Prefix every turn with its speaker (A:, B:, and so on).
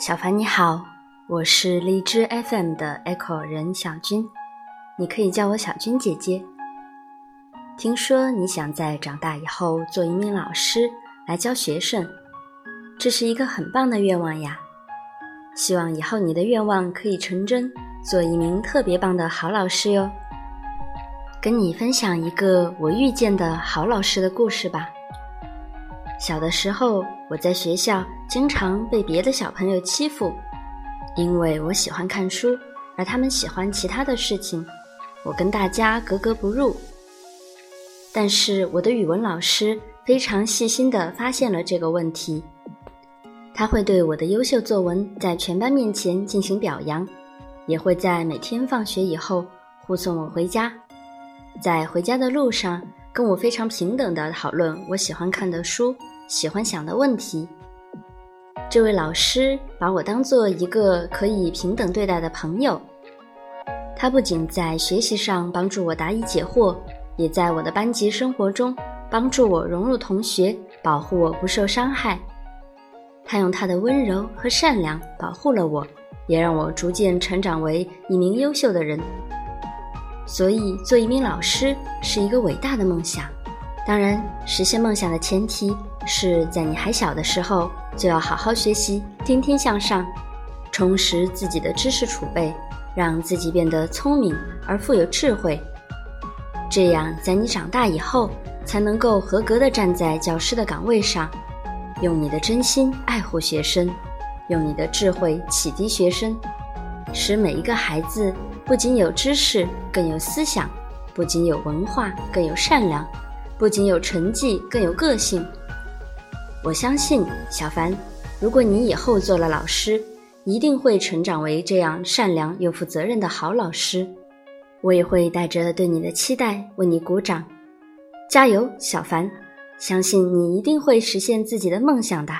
A: 小凡你好，我是荔枝 FM 的 Echo 人小军，你可以叫我小军姐姐。听说你想在长大以后做一名老师来教学生，这是一个很棒的愿望呀！希望以后你的愿望可以成真，做一名特别棒的好老师哟。跟你分享一个我遇见的好老师的故事吧。小的时候，我在学校经常被别的小朋友欺负，因为我喜欢看书，而他们喜欢其他的事情，我跟大家格格不入。但是我的语文老师非常细心地发现了这个问题，他会对我的优秀作文在全班面前进行表扬，也会在每天放学以后护送我回家，在回家的路上跟我非常平等地讨论我喜欢看的书。喜欢想的问题，这位老师把我当做一个可以平等对待的朋友。他不仅在学习上帮助我答疑解惑，也在我的班级生活中帮助我融入同学，保护我不受伤害。他用他的温柔和善良保护了我，也让我逐渐成长为一名优秀的人。所以，做一名老师是一个伟大的梦想。当然，实现梦想的前提。是在你还小的时候，就要好好学习，天天向上，充实自己的知识储备，让自己变得聪明而富有智慧。这样，在你长大以后，才能够合格的站在教师的岗位上，用你的真心爱护学生，用你的智慧启迪学生，使每一个孩子不仅有知识，更有思想；不仅有文化，更有善良；不仅有成绩，更有个性。我相信小凡，如果你以后做了老师，一定会成长为这样善良又负责任的好老师。我也会带着对你的期待为你鼓掌，加油，小凡！相信你一定会实现自己的梦想的。